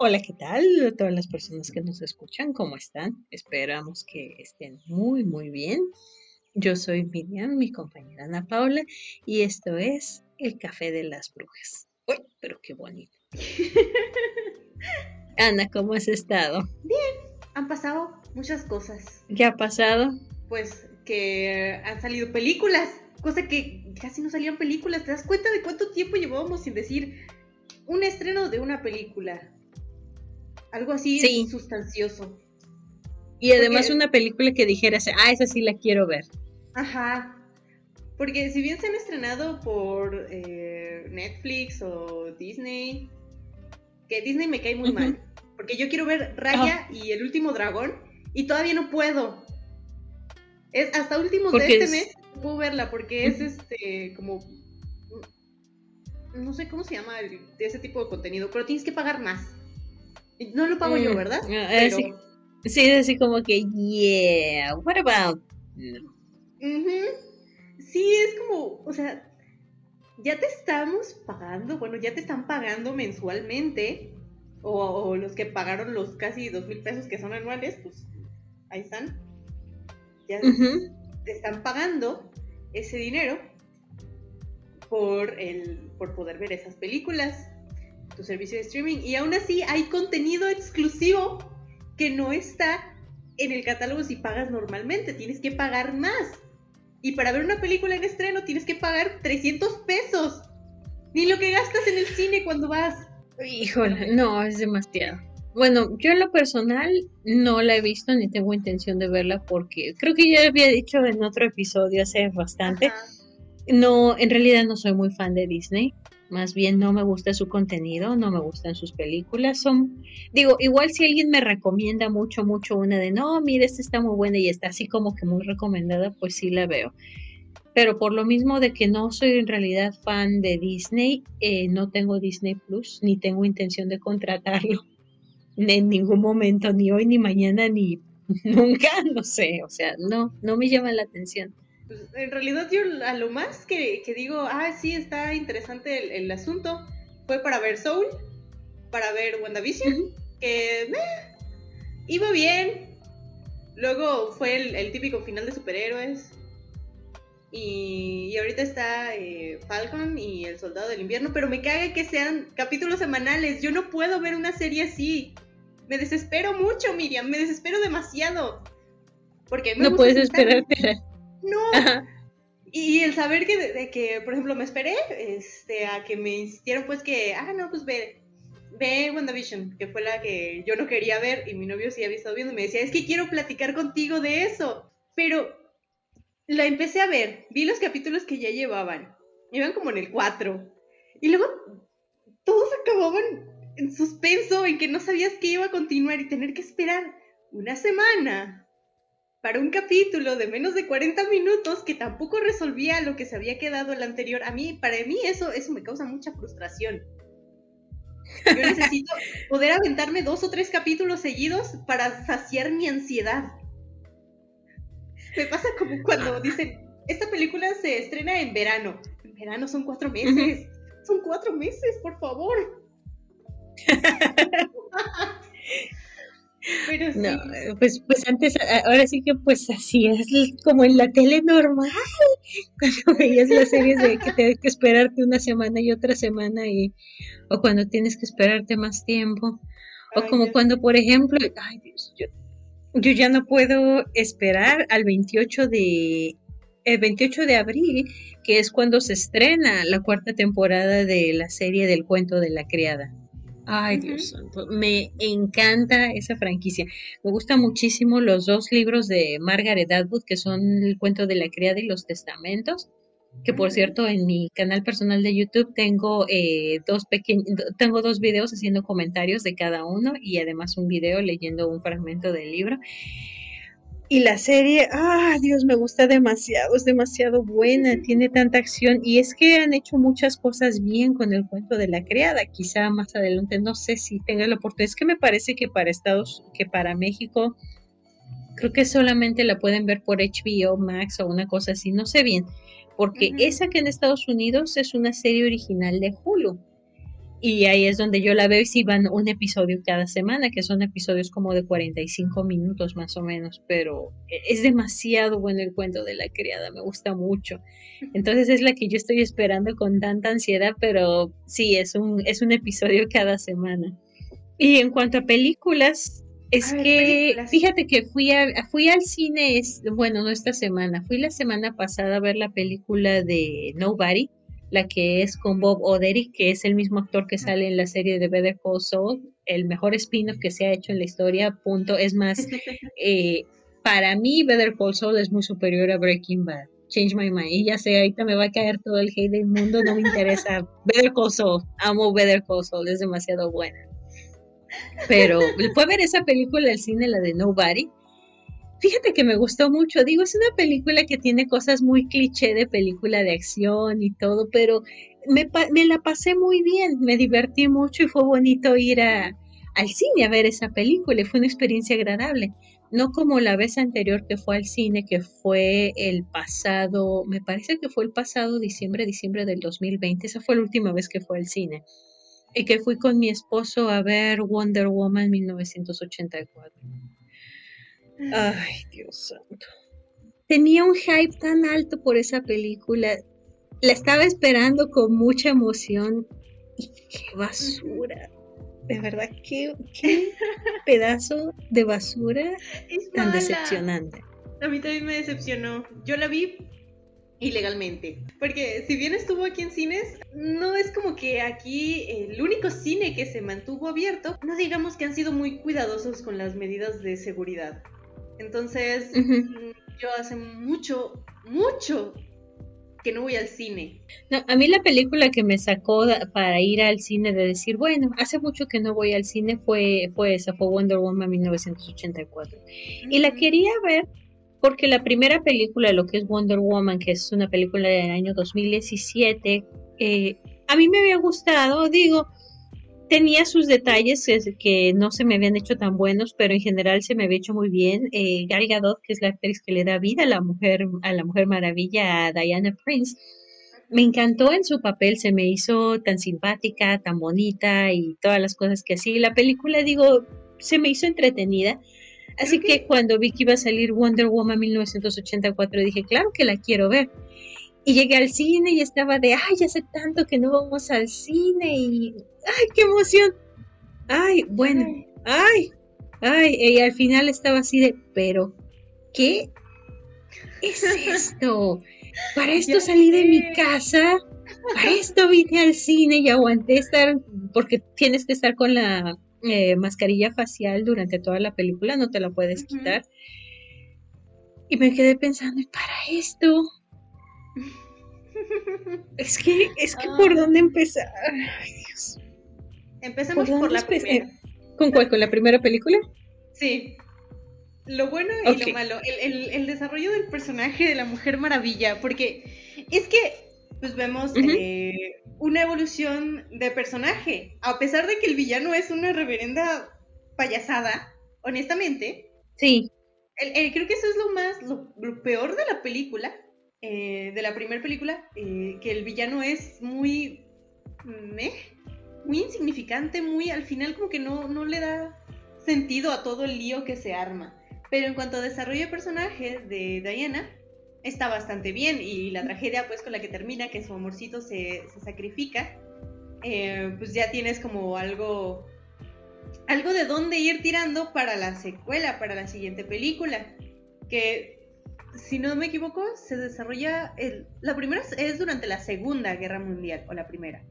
Hola, ¿qué tal? A todas las personas que nos escuchan, ¿cómo están? Esperamos que estén muy, muy bien. Yo soy Miriam, mi compañera Ana Paula, y esto es El Café de las Brujas. ¡Uy, pero qué bonito! Ana, ¿cómo has estado? Bien, han pasado muchas cosas. ¿Qué ha pasado? Pues que han salido películas, cosa que casi no salían películas. ¿Te das cuenta de cuánto tiempo llevábamos sin decir un estreno de una película? Algo así sustancioso. Y además una película que dijeras, ah, esa sí la quiero ver. Ajá. Porque si bien se han estrenado por eh, Netflix o Disney, que Disney me cae muy mal. Porque yo quiero ver Raya y el último dragón y todavía no puedo. Es hasta últimos de este mes puedo verla porque es este como no sé cómo se llama ese tipo de contenido, pero tienes que pagar más. No lo pago yo, mm, ¿verdad? Ah, sí. sí, así como que, yeah, what about? Sí, es como, o sea, ya te estamos pagando, bueno, ya te están pagando mensualmente, o, los que pagaron los casi dos mil pesos que son anuales, pues ahí están. Ya te están pagando ese dinero por, el, por poder ver esas películas tu servicio de streaming. Y aún así hay contenido exclusivo que no está en el catálogo si pagas normalmente. Tienes que pagar más. Y para ver una película en estreno tienes que pagar 300 pesos. Ni lo que gastas en el cine cuando vas. Híjole, no, es demasiado. Bueno, yo en lo personal no la he visto ni tengo intención de verla porque creo que ya había dicho en otro episodio hace bastante. No, en realidad no soy muy fan de Disney más bien no me gusta su contenido, no me gustan sus películas. Son, digo, igual si alguien me recomienda mucho, mucho una de, no, mire, esta está muy buena y está así como que muy recomendada, pues sí la veo. Pero por lo mismo de que no soy en realidad fan de Disney, eh, no tengo Disney Plus, ni tengo intención de contratarlo en ningún momento, ni hoy, ni mañana, ni nunca, no sé, o sea, no, no me llama la atención. Pues, en realidad yo a lo más que, digo, ah, sí, está interesante el, asunto, fue para ver Soul, para ver WandaVision, que eh, iba bien. Luego fue el, típico final de superhéroes. Y, ahorita está eh, Falcon y el Soldado del Invierno, pero me caga que sean capítulos semanales. Yo no puedo ver una serie así. Me desespero mucho, Miriam, me desespero demasiado. Porque no puedes esperarte no. Y el saber que, de, que, por ejemplo, me esperé este, a que me insistieron, pues que, ah, no, pues ve, ve WandaVision, que fue la que yo no quería ver y mi novio sí había estado viendo. Me decía, es que quiero platicar contigo de eso. Pero la empecé a ver, vi los capítulos que ya llevaban, iban como en el 4. Y luego todos acababan en suspenso, en que no sabías que iba a continuar y tener que esperar una semana para un capítulo de menos de 40 minutos que tampoco resolvía lo que se había quedado el anterior. A mí, para mí eso, eso me causa mucha frustración. Yo necesito poder aventarme dos o tres capítulos seguidos para saciar mi ansiedad. Me pasa como cuando dicen, esta película se estrena en verano. En verano son cuatro meses. Son cuatro meses, por favor. No, eh, pues, pues antes, ahora sí que pues así es como en la tele normal, cuando veías las series de que tienes que esperarte una semana y otra semana y o cuando tienes que esperarte más tiempo, o como cuando por ejemplo, ay Dios, yo, yo ya no puedo esperar al 28 de el 28 de abril, que es cuando se estrena la cuarta temporada de la serie del cuento de la criada. Ay, Dios santo, me encanta esa franquicia. Me gustan muchísimo los dos libros de Margaret Atwood, que son El cuento de la criada y los testamentos, que por cierto en mi canal personal de YouTube tengo eh, dos pequeños, tengo dos videos haciendo comentarios de cada uno y además un video leyendo un fragmento del libro. Y la serie, ah, Dios, me gusta demasiado, es demasiado buena, tiene tanta acción y es que han hecho muchas cosas bien con el cuento de la criada. Quizá más adelante, no sé si tenga la oportunidad. Es que me parece que para Estados, que para México, creo que solamente la pueden ver por HBO Max o una cosa así, no sé bien, porque esa que en Estados Unidos es una serie original de Hulu. Y ahí es donde yo la veo y si van un episodio cada semana, que son episodios como de 45 minutos más o menos, pero e, es demasiado bueno el cuento de la criada, me gusta mucho. Entonces es la que yo estoy esperando con tanta ansiedad, pero sí, es un, es un episodio cada semana. Y en cuanto a películas, es que fíjate que fui, a, fui al cine, es, bueno, no esta semana, fui la semana pasada a ver la película de Nobody la que es con Bob Odery, que es el mismo actor que sale en la serie de Better Call Saul, el mejor spin-off que se ha hecho en la historia, punto. Es más, eh, para mí Better Call Saul es muy superior a Breaking Bad. Change my mind. Y ya sé, ahorita me va a caer todo el hate del mundo, no me interesa. Better Call Saul, amo Better Call Saul, es demasiado buena. Pero fue ver esa película del cine, la de Nobody, Fíjate que me gustó mucho. Digo, es una película que tiene cosas muy cliché de película de acción y todo, pero me, la pasé muy bien, me divertí mucho y fue bonito ir al cine a ver esa película. Fue una experiencia agradable. No como la vez anterior que fue al cine, que fue el pasado, me parece que fue el pasado diciembre, diciembre del 2020. Esa fue la última vez que fue al cine. Y que fui con mi esposo a ver Wonder Woman 1984. Ay, Dios santo. Tenía un hype tan alto por esa película. La estaba esperando con mucha emoción. Y qué basura. De verdad, qué, pedazo de basura tan decepcionante. A mí también me decepcionó. Yo la vi ilegalmente. Porque si bien estuvo aquí en cines, no es como que aquí el único cine que se mantuvo abierto, no digamos que han sido muy cuidadosos con las medidas de seguridad. Entonces, mm, yo hace mucho, mucho que no voy al cine. No, a mí la película que me sacó para ir al cine de decir, bueno, hace mucho que no voy al cine fue, fue esa, fue Wonder Woman 1984. Y la quería ver porque la primera película, lo que es Wonder Woman, que es una película del año 2017, eh, a mí me había gustado, digo, tenía sus detalles que no se me habían hecho tan buenos, pero en general se me había hecho muy bien. Eh, Gal Gadot, que es la actriz que le da vida a la mujer, a la mujer maravilla, a Diana Prince, me encantó en su papel, se me hizo tan simpática, tan bonita y todas las cosas que así. La película, digo, se me hizo entretenida. Así que cuando vi que iba a salir Wonder Woman 1984, dije, claro que la quiero ver. Y llegué al cine y estaba de, ay, hace tanto que no vamos al cine y, ay, qué emoción. Ay, bueno, ay, ay, y al final estaba así de, pero, ¿qué es esto? Para esto salí de mi casa, para esto vine al cine y aguanté estar, porque tienes que estar con la eh, mascarilla facial durante toda la película, no te la puedes quitar. Y me quedé pensando, ¿y para esto? Es que, es que por dónde empezar. Ay, Dios. Empecemos por, la primera. ¿Con cuál? ¿Con la primera película? Sí. Lo bueno y lo malo. El, desarrollo del personaje de la Mujer Maravilla. Porque es que, pues vemos eh, una evolución de personaje. A pesar de que el villano es una reverenda payasada, honestamente. Sí. creo que eso es lo más, lo peor de la película eh, de la primera película, eh, que el villano es muy... muy insignificante, muy al final como que no, no le da sentido a todo el lío que se arma. Pero en cuanto a desarrollo de personaje de Diana, está bastante bien y la tragedia pues con la que termina, que su amorcito se, sacrifica, eh, pues ya tienes como algo, algo de dónde ir tirando para la secuela, para la siguiente película, que si no me equivoco, se desarrolla. El, la primera es durante la Segunda Guerra Mundial, o la primera.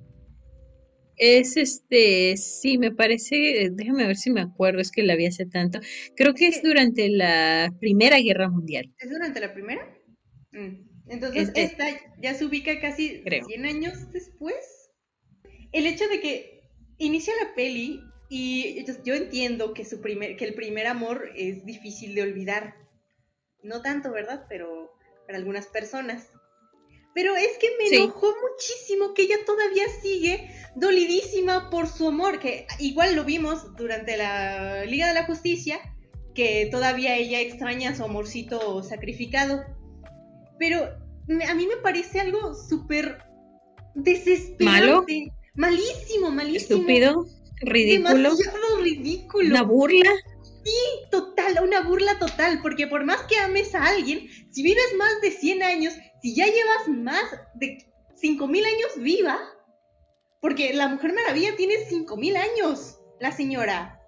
Es este, sí, me parece, déjame ver si me acuerdo, es que la vi hace tanto. Creo que es durante la Primera Guerra Mundial. ¿Es durante la primera? Mm. Entonces, esta ya se ubica casi 100 años después. El hecho de que inicia la peli y yo entiendo que, su primer, que el primer amor es difícil de olvidar no tanto, ¿verdad? Pero para algunas personas. Pero es que me enojó muchísimo que ella todavía sigue dolidísima por su amor, que igual lo vimos durante la Liga de la Justicia, que todavía ella extraña a su amorcito sacrificado. Pero a mí me parece algo súper desesperante. Malísimo, malísimo. Estúpido, ridículo. Demasiado ridículo. Una burla. Sí, total, una burla total, porque por más que ames a alguien, si vives más de 100 años, si ya llevas más de 5000 años viva, porque la Mujer Maravilla tiene 5000 años, la señora.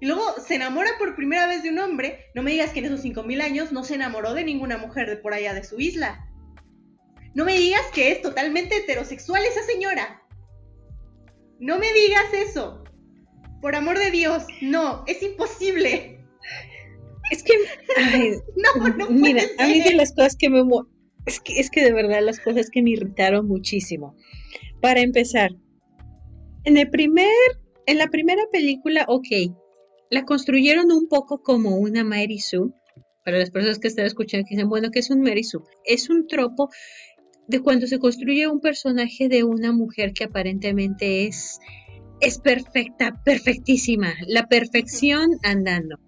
Y luego se enamora por primera vez de un hombre, no me digas que en esos 5000 años no se enamoró de ninguna mujer de por allá de su isla. No me digas que es totalmente heterosexual esa señora. No me digas eso. Por amor de Dios, no, es imposible. Es que, no, no mira, a mí de las cosas que me... Es que, es que de verdad las cosas que me irritaron muchísimo. Para empezar, en el primer, en la primera película, ok, la construyeron un poco como una Mary Sue. Para las personas que están escuchando que dicen, bueno, ¿qué es un Mary Sue? Es un tropo de cuando se construye un personaje de una mujer que aparentemente es, es perfecta, perfectísima, la perfección andando.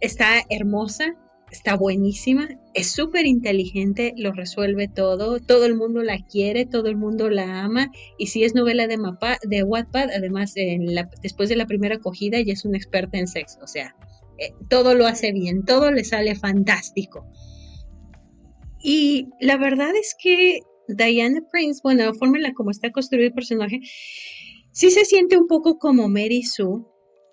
Está hermosa, está buenísima, es súper inteligente, lo resuelve todo, todo el mundo la quiere, todo el mundo la ama, y si es novela de, mapa, de Wattpad, además después de la primera acogida ya es una experta en sexo, o sea, eh, todo lo hace bien, todo le sale fantástico. Y la verdad es que Diana Prince, bueno, la forma en la como está construido el personaje, sí se siente un poco como Mary Sue,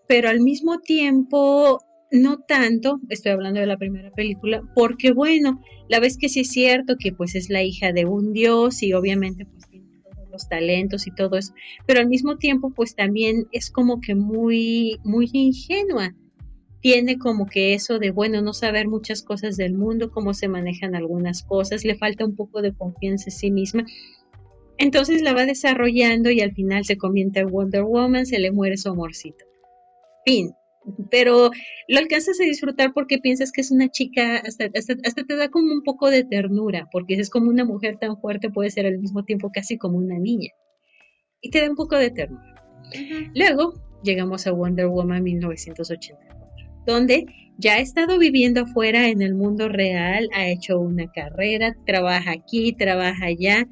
pero al mismo tiempo no tanto, estoy hablando de la primera película, porque bueno, la vez que sí es cierto que pues es la hija de un dios y obviamente pues tiene todos los talentos y todo eso, pero al mismo tiempo pues también es como que muy, muy ingenua. Tiene como que eso de, bueno, no saber muchas cosas del mundo, cómo se manejan algunas cosas, le falta un poco de confianza en sí misma. Entonces la va desarrollando y al final se convierte en Wonder Woman, se le muere su amorcito. Fin. Pero lo alcanzas a disfrutar porque piensas que es una chica, hasta, hasta, hasta te da como un poco de ternura, porque es como una mujer tan fuerte, puede ser al mismo tiempo casi como una niña. Y te da un poco de ternura. Luego llegamos a Wonder Woman 1984, donde ya ha estado viviendo afuera en el mundo real, ha hecho una carrera, trabaja aquí, trabaja allá.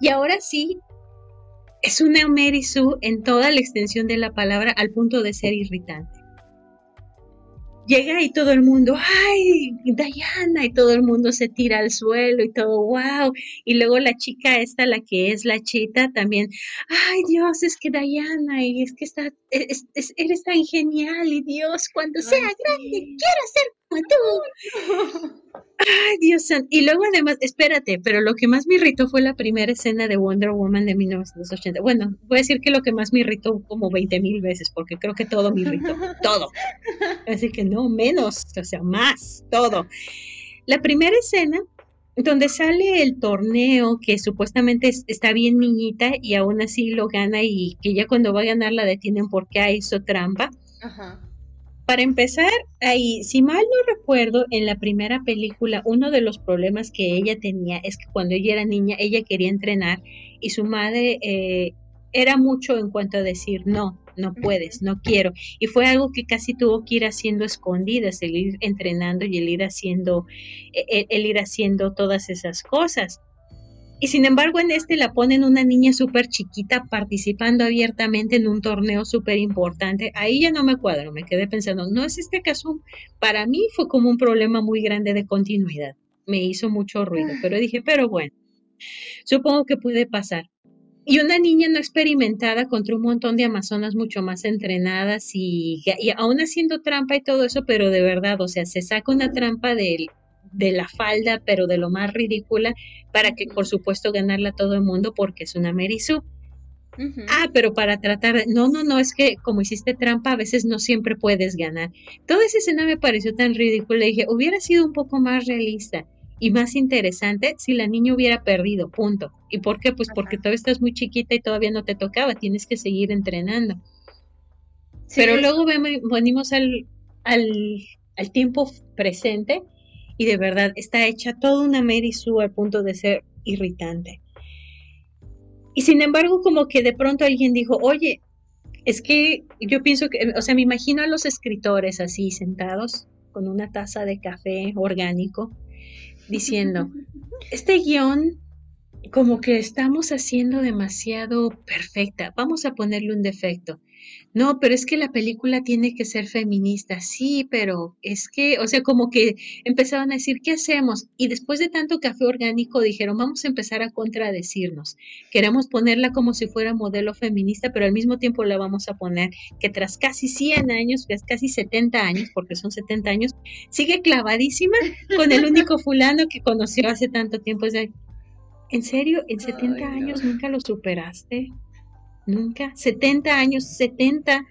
Y ahora sí, es una Mary Sue en toda la extensión de la palabra al punto de ser irritante. Llega y todo el mundo, ¡ay, Diana! Y todo el mundo se tira al suelo y todo, ¡wow! Y luego la chica esta, la que es la chita, también, ¡ay, Dios, es que Diana! Y es que está, es- es- eres tan genial y Dios, cuando sea grande, quiero ser como tú. Ay, Dios santo. Y luego además, espérate, pero lo que más me irritó fue la primera escena de Wonder Woman de 1980. Bueno, voy a decir que lo que más me irritó como 20 mil veces, porque creo que todo me irritó, todo. Así que no, menos, o sea, más, todo. La primera escena donde sale el torneo que supuestamente es- está bien niñita y aún así lo gana y que ya cuando va a ganar la detienen porque hizo trampa. Ajá. Para empezar, ahí, si mal no recuerdo, en la primera película, uno de los problemas que ella tenía es que cuando ella era niña, ella quería entrenar y su madre eh, era mucho en cuanto a decir, no, no puedes, no quiero. Y fue algo que casi tuvo que ir haciendo escondidas, el ir entrenando y el ir haciendo, el, el ir haciendo todas esas cosas. Y sin embargo, en este la ponen una niña súper chiquita participando abiertamente en un torneo súper importante. Ahí ya no me cuadro, me quedé pensando, ¿no es este caso? Para mí fue como un problema muy grande de continuidad. Me hizo mucho ruido, pero dije, pero bueno, supongo que puede pasar. Y una niña no experimentada contra un montón de amazonas mucho más entrenadas y, y aún haciendo trampa y todo eso, pero de verdad, o sea, se saca una trampa del, de la falda, pero de lo más ridícula, para que por supuesto ganarla a todo el mundo porque es una Mary Sue. Ah, pero para tratar de... No, no, no, es que como hiciste trampa, a veces no siempre puedes ganar. Toda esa escena me pareció tan ridícula. Dije, hubiera sido un poco más realista y más interesante si la niña hubiera perdido, punto. ¿Y por qué? Pues porque todavía estás muy chiquita y todavía no te tocaba, tienes que seguir entrenando. Sí, Pero luego venimos al, al, al tiempo presente y de verdad está hecha toda una Mary Sue al punto de ser irritante. Y sin embargo, como que de pronto alguien dijo, oye, es que yo pienso que, o sea, me imagino a los escritores así sentados con una taza de café orgánico diciendo, este guion como que estamos haciendo demasiado perfecta. Vamos a ponerle un defecto. No, pero es que la película tiene que ser feminista. Sí, pero es que, o sea, como que empezaban a decir, ¿qué hacemos? Y después de tanto café orgánico dijeron, vamos a empezar a contradecirnos. Queremos ponerla como si fuera modelo feminista, pero al mismo tiempo la vamos a poner que tras casi 100 años, casi 70 años, porque son 70 años, sigue clavadísima con el único fulano que conoció hace tanto tiempo. ¿En serio? ¿En 70 años nunca lo superaste? Nunca. 70 años, 70.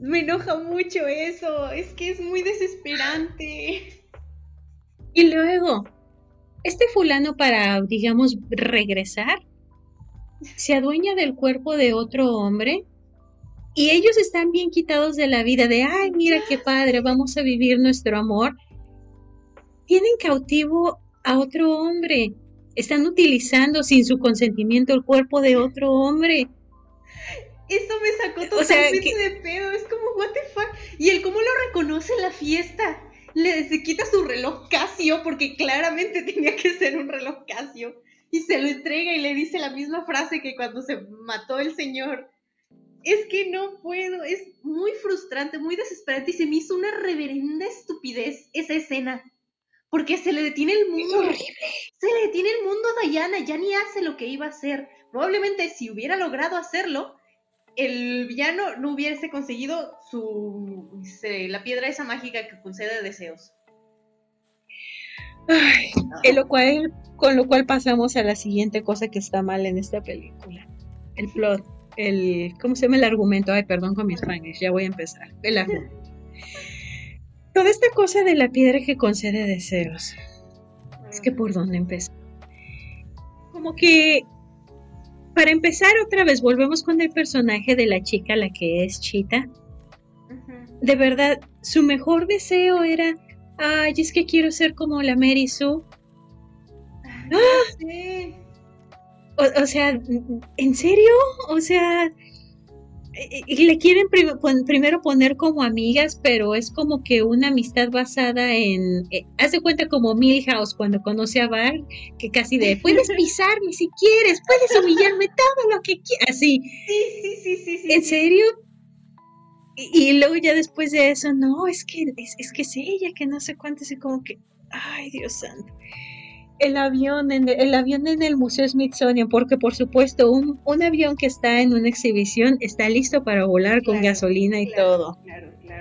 Me enoja mucho eso. Es que es muy desesperante. Y luego, este fulano para, digamos, regresar, se adueña del cuerpo de otro hombre y ellos están bien quitados de la vida de, ay, mira qué padre, vamos a vivir nuestro amor. Tienen cautivo a otro hombre. Están utilizando sin su consentimiento el cuerpo de otro hombre. Eso me sacó totalmente de pedo. Es como, what the fuck. Y él, ¿cómo lo reconoce en la fiesta? Le se quita su reloj Casio, porque claramente tenía que ser un reloj Casio. Y se lo entrega y le dice la misma frase que cuando se mató el señor. Es que no puedo, es muy frustrante, muy desesperante y se me hizo una reverenda estupidez esa escena. Porque se le detiene el mundo. Se le detiene el mundo a Diana, ya ni hace lo que iba a hacer. Probablemente si hubiera logrado hacerlo, el villano no hubiese conseguido su la piedra esa mágica que concede deseos. lo cual, con lo cual pasamos a la siguiente cosa que está mal en esta película. El plot, el, ¿cómo se llama el argumento? Ay, perdón con mis spanglish, ya voy a empezar. El argumento. Toda esta cosa de la piedra que concede deseos. Es que por dónde empezar. Como que para empezar otra vez, volvemos con el personaje de la chica, la que es Chita. De verdad, su mejor deseo era, ay, es que quiero ser como la Mary Sue. ¡Ah! o, sea, ¿en serio? O sea, y le quieren primero poner como amigas, pero es como que una amistad basada en, eh, haz de cuenta como Milhouse cuando conoce a Bar, que casi de, puedes pisarme si quieres, puedes humillarme todo lo que quieras, así. Sí, sí, sí, sí, sí. ¿En serio? Y, luego ya después de eso, no, es que es, es que es ella, que no sé cuánto, así como que, ay Dios santo el avión en el, avión en el Museo Smithsonian, porque por supuesto un, un, avión que está en una exhibición está listo para volar con gasolina y todo.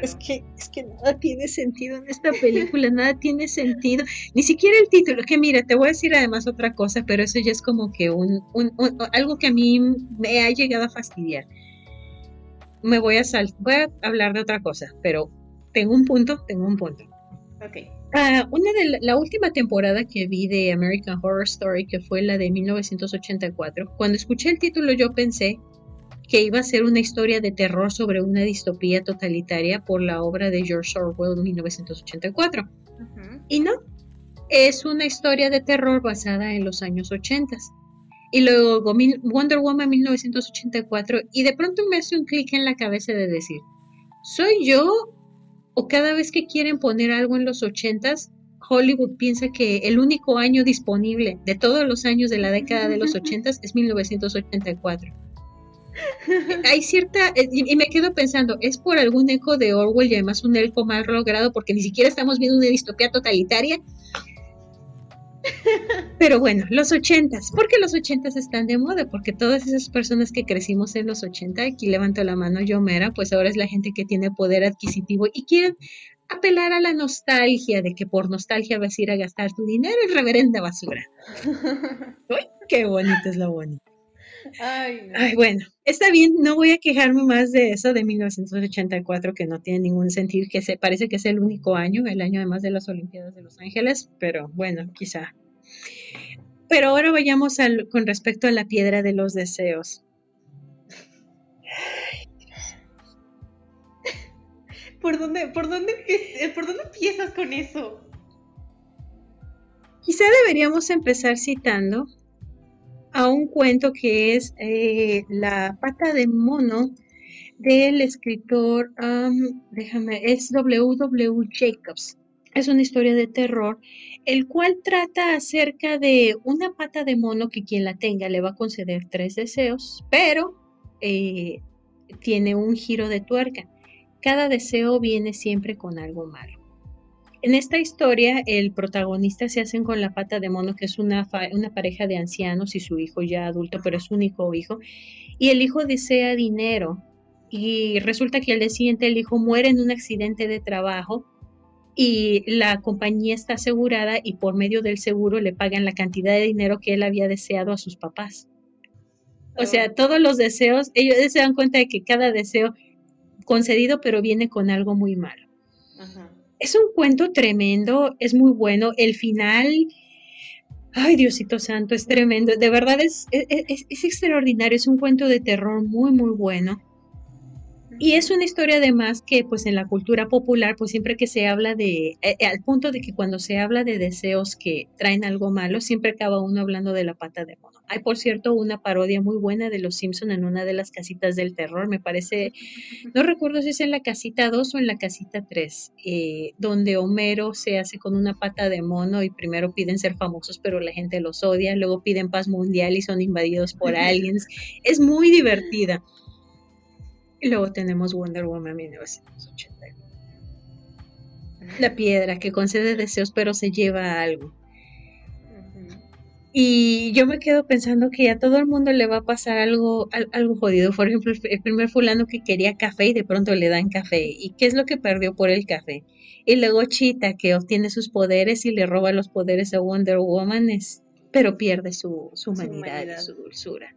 Es que, es que nada tiene sentido en esta película, nada tiene sentido, ni siquiera el título, que mira, te voy a decir además otra cosa, pero eso ya es como que un, un, algo que a mí me ha llegado a fastidiar. Me voy a sal voy a hablar de otra cosa, pero tengo un punto, tengo un punto. Ok. Ah, una de la, última temporada que vi de American Horror Story, que fue la de 1984, cuando escuché el título yo pensé que iba a ser una historia de terror sobre una distopía totalitaria por la obra de George Orwell de 1984. Y no, es una historia de terror basada en los años 80. Y luego Wonder Woman 1984 y de pronto me hace un clic en la cabeza de decir, ¿soy yo o cada vez que quieren poner algo en los ochentas, Hollywood piensa que el único año disponible de todos los años de la década de los ochentas es 1984. Hay cierta, eh, y me quedo pensando, ¿es por algún eco de Orwell y además un eco mal logrado porque ni siquiera estamos viendo una distopía totalitaria? Pero bueno, los ochentas, porque los ochentas están de moda, porque todas esas personas que crecimos en los ochenta, aquí levanto la mano yo mera, pues ahora es la gente que tiene poder adquisitivo y quieren apelar a la nostalgia de que por nostalgia vas a ir a gastar tu dinero en reverenda basura. Uy, qué bonito es lo bonito. Ay, Ay, bueno, está bien, no voy a quejarme más de eso de 1984 que no tiene ningún sentido, que se parece que es el único año, el año además de las Olimpiadas de Los Ángeles, pero bueno, quizá. Pero ahora vayamos al, con respecto a la piedra de los deseos. ¿Por dónde, por dónde, por dónde empiezas con eso? Quizá deberíamos empezar citando a un cuento que es eh, La pata de mono del escritor, déjame, es W. W. Jacobs. es una historia de terror, el cual trata acerca de una pata de mono que quien la tenga le va a conceder tres deseos, pero eh, tiene un giro de tuerca. Cada deseo viene siempre con algo malo. En esta historia, el protagonista se hacen con la pata de mono, que es una, una pareja de ancianos y su hijo ya adulto, pero es único hijo, y el hijo desea dinero. Y resulta que al día siguiente el hijo muere en un accidente de trabajo y la compañía está asegurada y por medio del seguro le pagan la cantidad de dinero que él había deseado a sus papás. O sea, oh. todos los deseos, ellos se dan cuenta de que cada deseo concedido, pero viene con algo muy malo. Es un cuento tremendo, es muy bueno. El final, ay Diosito Santo, es tremendo. De verdad es, es, es extraordinario, es un cuento de terror muy, muy bueno. Y es una historia además que pues en la cultura popular pues siempre que se habla de, eh, eh, al punto de que cuando se habla de deseos que traen algo malo, siempre acaba uno hablando de la pata de mono. Hay por cierto una parodia muy buena de Los Simpson en una de las casitas del terror, me parece, no recuerdo si es en la casita 2 o en la casita 3, eh, donde Homero se hace con una pata de mono y primero piden ser famosos pero la gente los odia, luego piden paz mundial y son invadidos por aliens. Es muy divertida. Y luego tenemos Wonder Woman 1980. La piedra que concede deseos pero se lleva algo. Y yo me quedo pensando que a todo el mundo le va a pasar algo, algo jodido. Por ejemplo, el primer fulano que quería café y de pronto le dan café. ¿Y qué es lo que perdió por el café? Y luego Chita que obtiene sus poderes y le roba los poderes a Wonder Woman, es, pero pierde su, su humanidad y su dulzura.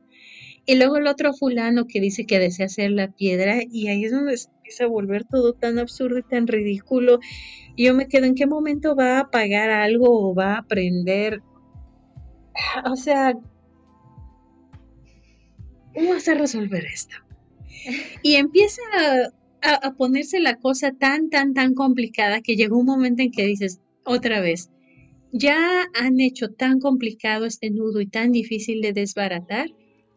Y luego el otro fulano que dice que desea hacer la piedra y ahí es donde se empieza a volver todo tan absurdo y tan ridículo. Y yo me quedo, ¿en qué momento va a pagar algo o va a aprender? O sea, ¿cómo vas a resolver esto? Y empieza a, ponerse la cosa tan, tan, tan complicada que llegó un momento en que dices, otra vez, ya han hecho tan complicado este nudo y tan difícil de desbaratar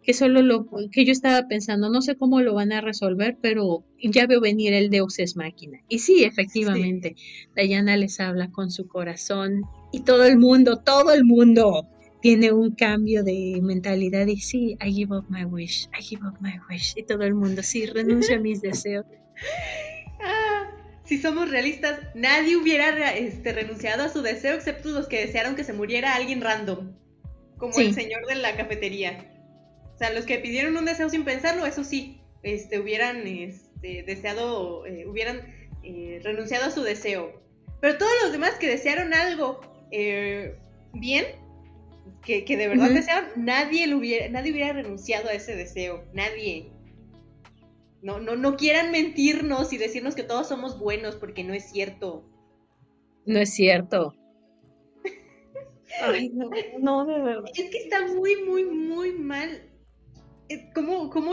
que solo lo que yo estaba pensando, no sé cómo lo van a resolver, pero ya veo venir el Deus es máquina. Y sí, efectivamente, Dayana les habla con su corazón y todo el mundo, todo el mundo tiene un cambio de mentalidad y sí, I give up my wish, I give up my wish. Y todo el mundo, sí, renuncio a mis deseos. Ah, si somos realistas, nadie hubiera este, renunciado a su deseo excepto los que desearon que se muriera alguien random, como el señor de la cafetería. O sea, los que pidieron un deseo sin pensarlo, eso sí, este, hubieran este, deseado, eh, hubieran eh, renunciado a su deseo. Pero todos los demás que desearon algo eh, bien, que, de verdad desearon, nadie, hubiera, nadie hubiera renunciado a ese deseo, nadie. No, no, no quieran mentirnos y decirnos que todos somos buenos porque no es cierto. No es cierto. Ay, no, no, de verdad. Es que está muy, muy, muy mal cómo, cómo,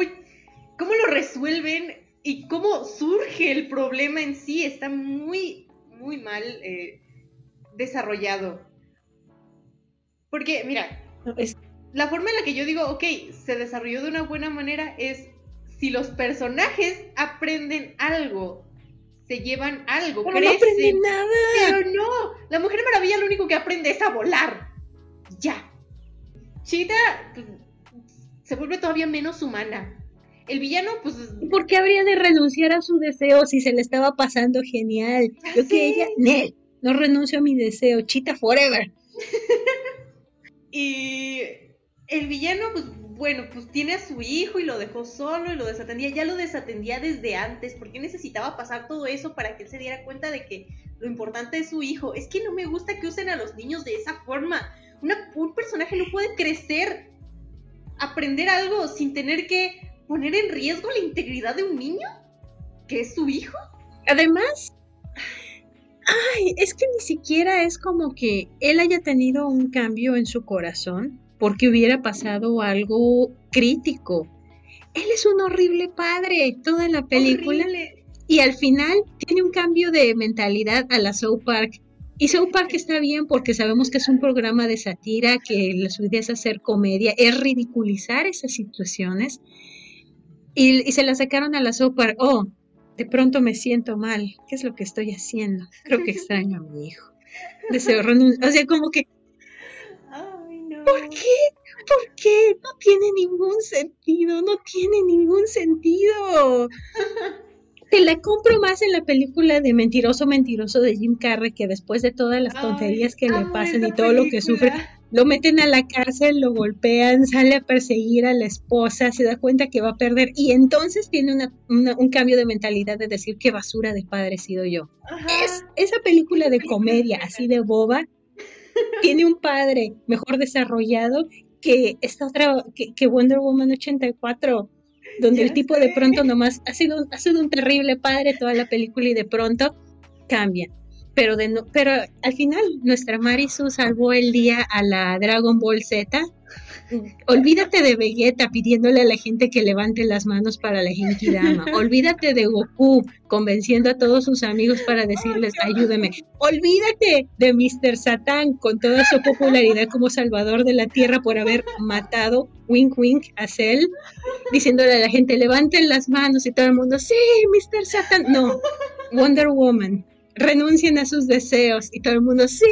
cómo lo resuelven y cómo surge el problema en sí. Está muy, muy mal eh, desarrollado. Porque, mira, la forma en la que yo digo, ok, se desarrolló de una buena manera es si los personajes aprenden algo, se llevan algo, pero crecen. No aprenden nada. Pero no, la Mujer Maravilla lo único que aprende es a volar. Ya. Chita, se vuelve todavía menos humana. El villano, pues... ¿Por qué habría de renunciar a su deseo si se le estaba pasando genial? Yo que ella, Nel, no renuncio a mi deseo, chita forever. y el villano, pues bueno, pues tiene a su hijo y lo dejó solo y lo desatendía. Ya lo desatendía desde antes. ¿Por qué necesitaba pasar todo eso para que él se diera cuenta de que lo importante es su hijo? Es que no me gusta que usen a los niños de esa forma. un personaje no puede crecer aprender algo sin tener que poner en riesgo la integridad de un niño, que es su hijo. Además, ay, es que ni siquiera es como que él haya tenido un cambio en su corazón porque hubiera pasado algo crítico. Él es un horrible padre toda la película. Y al final tiene un cambio de mentalidad a la South Park y South Park está bien porque sabemos que es un programa de sátira, que su idea es hacer comedia, es ridiculizar esas situaciones. Y, se la sacaron a la South Park. Oh, De pronto me siento mal. ¿Qué es lo que estoy haciendo? Creo que extraño a mi hijo. Deseo renunciar. O sea, como que... Ay, no. ¿Por qué? ¿Por qué? No tiene ningún sentido, no tiene ningún sentido. Te la compro más en la película de Mentiroso, Mentiroso de Jim Carrey, que después de todas las tonterías que le pasan y todo lo que sufre, lo meten a la cárcel, lo golpean, sale a perseguir a la esposa, se da cuenta que va a perder y entonces tiene un cambio de mentalidad de decir qué basura de padre he sido yo. Es, esa película de comedia así de boba tiene un padre mejor desarrollado que esta otra, que, Wonder Woman 84 donde el tipo de pronto nomás ha sido, ha sido un terrible padre toda la película y de pronto cambia pero, de no, pero al final nuestra Marisu salvó el día a la Dragon Ball Z. Olvídate de Vegeta pidiéndole a la gente que levante las manos para la Genkidama. Olvídate de Goku convenciendo a todos sus amigos para decirles ayúdeme. Olvídate de Mr. Satan con toda su popularidad como salvador de la tierra por haber matado wink wink a Cell diciéndole a la gente levanten las manos y todo el mundo sí, Mr. Satan. No, Wonder Woman renuncien a sus deseos. Y todo el mundo, sí,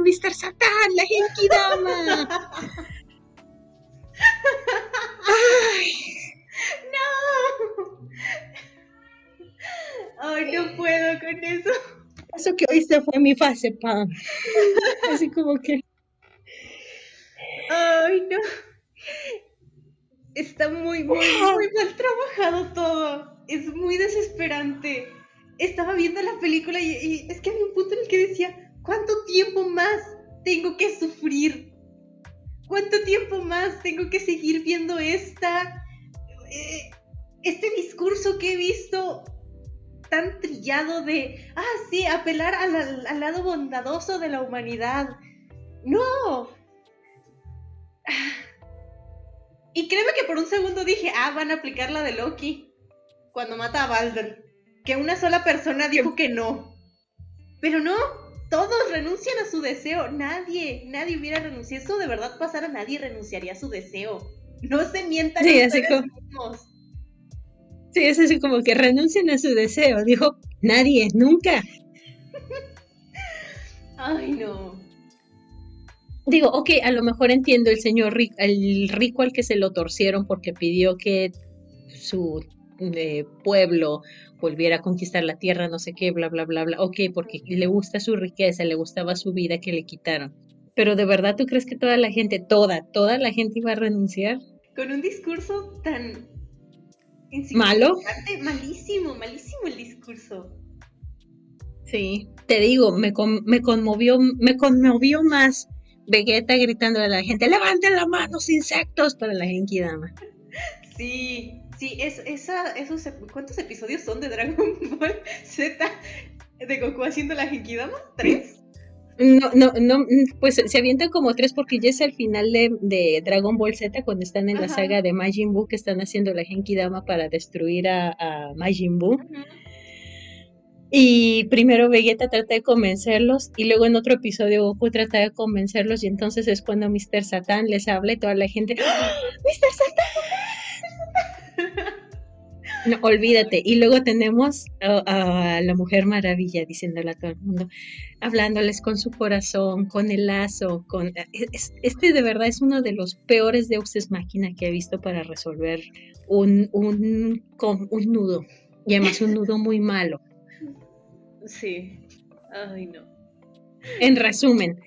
Mr. Satán, la Genkidama. ¡Ay! ¡No! ¡Ay, no puedo con eso! Eso que oíste fue mi fase, Pam. Así como que... ¡Ay, no! Está muy, muy, muy mal trabajado todo. Es muy desesperante estaba viendo la película y, es que había un punto en el que decía, ¿cuánto tiempo más tengo que sufrir? ¿Cuánto tiempo más tengo que seguir viendo esta, eh, este discurso que he visto tan trillado de, ah, sí, apelar al, al lado bondadoso de la humanidad? No. Y créeme que por un segundo dije, ah, van a aplicar la de Loki cuando mata a Balder que una sola persona dijo que no. Pero no, todos renuncian a su deseo. Nadie, nadie hubiera renunciado. Eso de verdad pasara, nadie renunciaría a su deseo. No se mientan sí, así como, Sí, es así como que renuncian a su deseo. Dijo, nadie, nunca. Ay, no. Digo, ok, a lo mejor entiendo el señor rico, el rico al que se lo torcieron porque pidió que su eh, pueblo volviera a conquistar la tierra, no sé qué, bla, bla, bla, bla. Ok, porque le gusta su riqueza, le gustaba su vida que le quitaron. Pero de verdad tú crees que toda la gente, toda, toda la gente iba a renunciar? Con un discurso tan... ¿Malo? Malísimo, malísimo el discurso. Sí, te digo, me, me conmovió, me conmovió más Vegeta gritando a la gente, levanten la mano, insectos, para la Genkidama. Sí, Sí, es, esa, esos, ¿cuántos episodios son de Dragon Ball Z de Goku haciendo la Genkidama? ¿Tres? No, no, no, pues se avientan como tres porque ya es al final de, Dragon Ball Z cuando están en la saga de Majin Buu que están haciendo la Genkidama para destruir a, Majin Buu. Y primero Vegeta trata de convencerlos y luego en otro episodio Goku trata de convencerlos y entonces es cuando Mr. Satan les habla y toda la gente, ¡Ah! ¡Mr. Satan! No, olvídate. Y luego tenemos a, la Mujer Maravilla diciéndole a todo el mundo, hablándoles con su corazón, con el lazo, con este de verdad es uno de los peores deuses máquina que he visto para resolver un, un, un nudo. Y además un nudo muy malo. Sí. Ay, no. En resumen,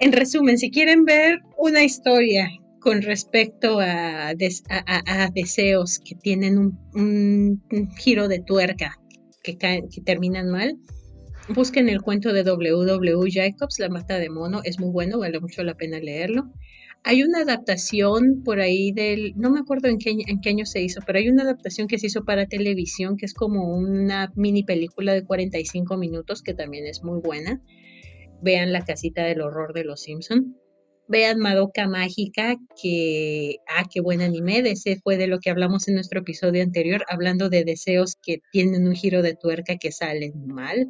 en resumen, si quieren ver una historia con respecto a, deseos que tienen un, giro de tuerca que, que terminan mal, busquen el cuento de W.W. Jacobs, La Mata de Mono, es muy bueno, vale mucho la pena leerlo. Hay una adaptación por ahí del, no me acuerdo en qué, en qué año se hizo, pero hay una adaptación que se hizo para televisión que es como una mini película de 45 minutos que también es muy buena. Vean La Casita del Horror de los Simpson vean Madoka Mágica, que, ah, qué buen anime, de ese fue de lo que hablamos en nuestro episodio anterior, hablando de deseos que tienen un giro de tuerca que salen mal.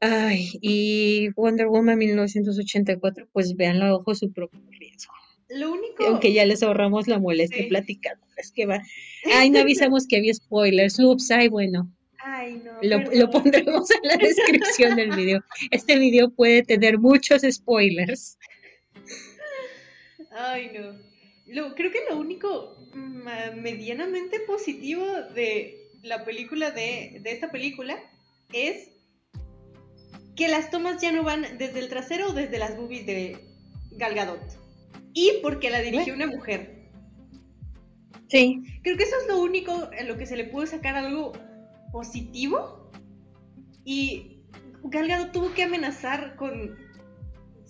Ay, y Wonder Woman 1984, pues véanlo a ojo su propio riesgo. Lo único. Aunque ya les ahorramos la molestia platicando. Es que va. Ay, no avisamos que había spoilers. Ups, ay, bueno. Ay, no. Lo, lo, pondremos en la descripción del video. Este video puede tener muchos spoilers. Ay, no. Lo, creo que lo único mm, medianamente positivo de la película de, de esta película es que las tomas ya no van desde el trasero o desde las boobies de Gal Gadot. Y porque la dirigió una mujer. Sí. Creo que eso es lo único en lo que se le pudo sacar algo positivo. Y Gal Gadot tuvo que amenazar con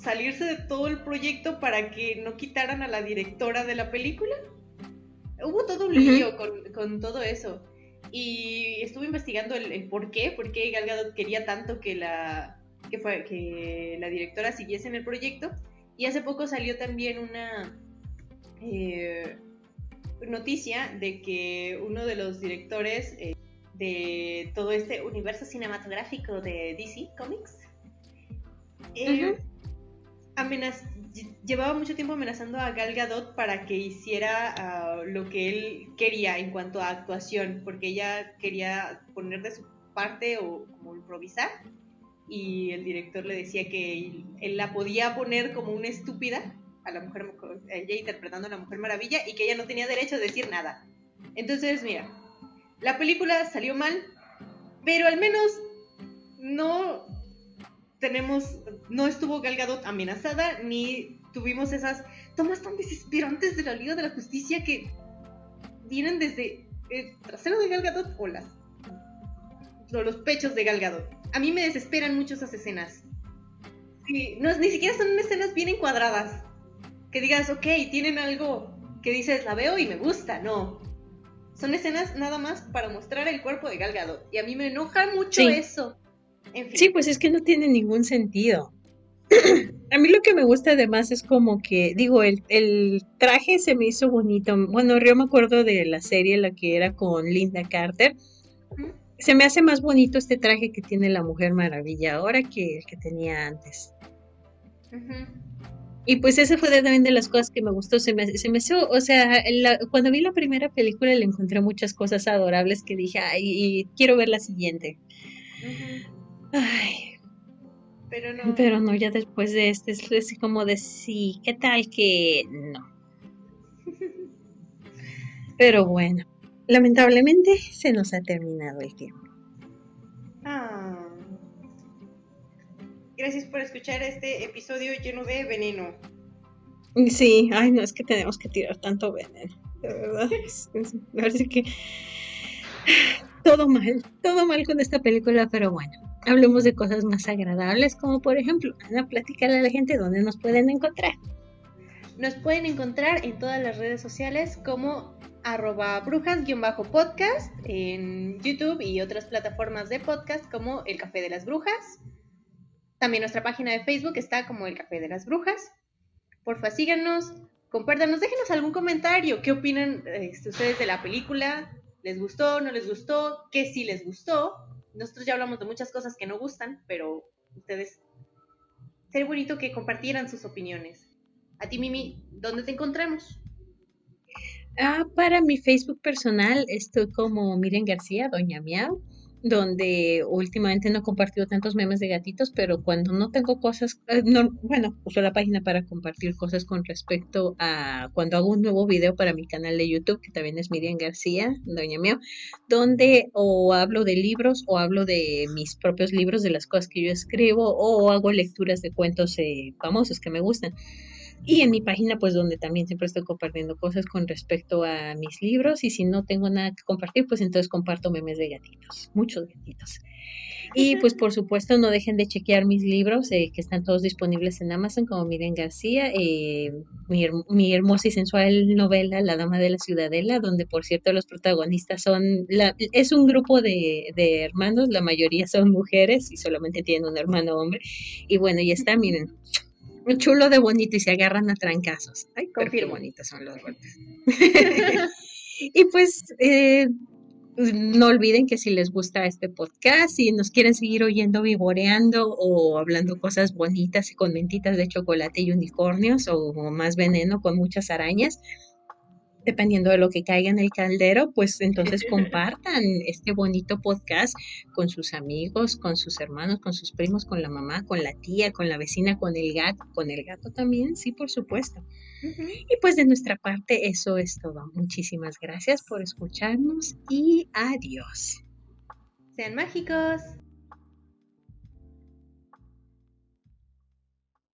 salirse de todo el proyecto para que no quitaran a la directora de la película. Hubo todo un lío con, todo eso. Y estuve investigando el, por qué, por qué Gal Gadot quería tanto que la, que, fue, que la directora siguiese en el proyecto. Y hace poco salió también una eh, noticia de que uno de los directores eh, de todo este universo cinematográfico de DC Comics eh, llevaba mucho tiempo amenazando a Gal Gadot para que hiciera ah, lo que él quería en cuanto a actuación, porque ella quería poner de su parte o improvisar y el director le decía que él, la podía poner como una estúpida a la mujer, ella interpretando a la Mujer Maravilla y que ella no tenía derecho a decir nada. Entonces, mira, la película salió mal, pero al menos no tenemos, no estuvo Gal Gadot amenazada, ni tuvimos esas tomas tan desesperantes de la Liga de la Justicia que vienen desde el trasero de Gal Gadot o, las, los pechos de Gal Gadot. A mí me desesperan mucho esas escenas. Sí, no, ni siquiera son escenas bien encuadradas. Que digas, ok, tienen algo que dices, la veo y me gusta. No. Son escenas nada más para mostrar el cuerpo de Gal Gadot. Y a mí me enoja mucho eso. Sí, pues es que no tiene ningún sentido. A mí lo que me gusta además es como que, digo, el, el, traje se me hizo bonito. Bueno, yo me acuerdo de la serie, la que era con Linda Carter. Se me hace más bonito este traje que tiene la Mujer Maravilla ahora que el que tenía antes. Y pues esa fue también de las cosas que me gustó. Se me, se me hizo, o sea, cuando vi la primera película le encontré muchas cosas adorables que dije, ay, quiero ver la siguiente. Ay. Pero no. Pero no, ya después de este es como de sí, ¿qué tal que no? Pero bueno, lamentablemente se nos ha terminado el tiempo. Ah. Gracias por escuchar este episodio lleno de veneno. Sí, ay no, es que tenemos que tirar tanto veneno, de verdad. Parece que todo mal, todo mal con esta película, pero bueno hablemos de cosas más agradables, como por ejemplo, Ana, platicarle a la gente dónde nos pueden encontrar. Nos pueden encontrar en todas las redes sociales como arroba brujas-podcast en YouTube y otras plataformas de podcast como El Café de las Brujas. También nuestra página de Facebook está como El Café de las Brujas. Porfa, síganos, compártanos, déjenos algún comentario. ¿Qué opinan este, ustedes de la película? ¿Les gustó? ¿No les gustó? ¿Qué sí les gustó? Nosotros ya hablamos de muchas cosas que no gustan, pero ustedes, sería bonito que compartieran sus opiniones. A ti, Mimi, ¿dónde te encontramos? Ah, para mi Facebook personal estoy como Miren García, Doña Miau donde últimamente no he compartido tantos memes de gatitos, pero cuando no tengo cosas, eh, no, bueno, uso la página para compartir cosas con respecto a cuando hago un nuevo video para mi canal de YouTube, que también es Miriam García, doña mío, donde o hablo de libros o hablo de mis propios libros, de las cosas que yo escribo, o hago lecturas de cuentos eh, famosos que me gustan. Y en mi página, pues donde también siempre estoy compartiendo cosas con respecto a mis libros y si no tengo nada que compartir, pues entonces comparto memes de gatitos, muchos gatitos. Y pues por supuesto no dejen de chequear mis libros eh, que están todos disponibles en Amazon como Miren García, eh, mi, hermosa y sensual novela La Dama de la Ciudadela, donde por cierto los protagonistas son, la, es un grupo de, de hermanos, la mayoría son mujeres y solamente tienen un hermano hombre. Y bueno, ya está, miren un chulo de bonito y se agarran a trancazos. Ay, qué bonitos son los golpes. y pues, eh, no olviden que si les gusta este podcast, si nos quieren seguir oyendo vivoreando o hablando cosas bonitas y con mentitas de chocolate y unicornios o más veneno con muchas arañas, dependiendo de lo que caiga en el caldero, pues entonces compartan este bonito podcast con sus amigos, con sus hermanos, con sus primos, con la mamá, con la tía, con la vecina, con el gato, con el gato también, sí, por supuesto. Y pues de nuestra parte eso es todo. Muchísimas gracias por escucharnos y adiós. Sean mágicos.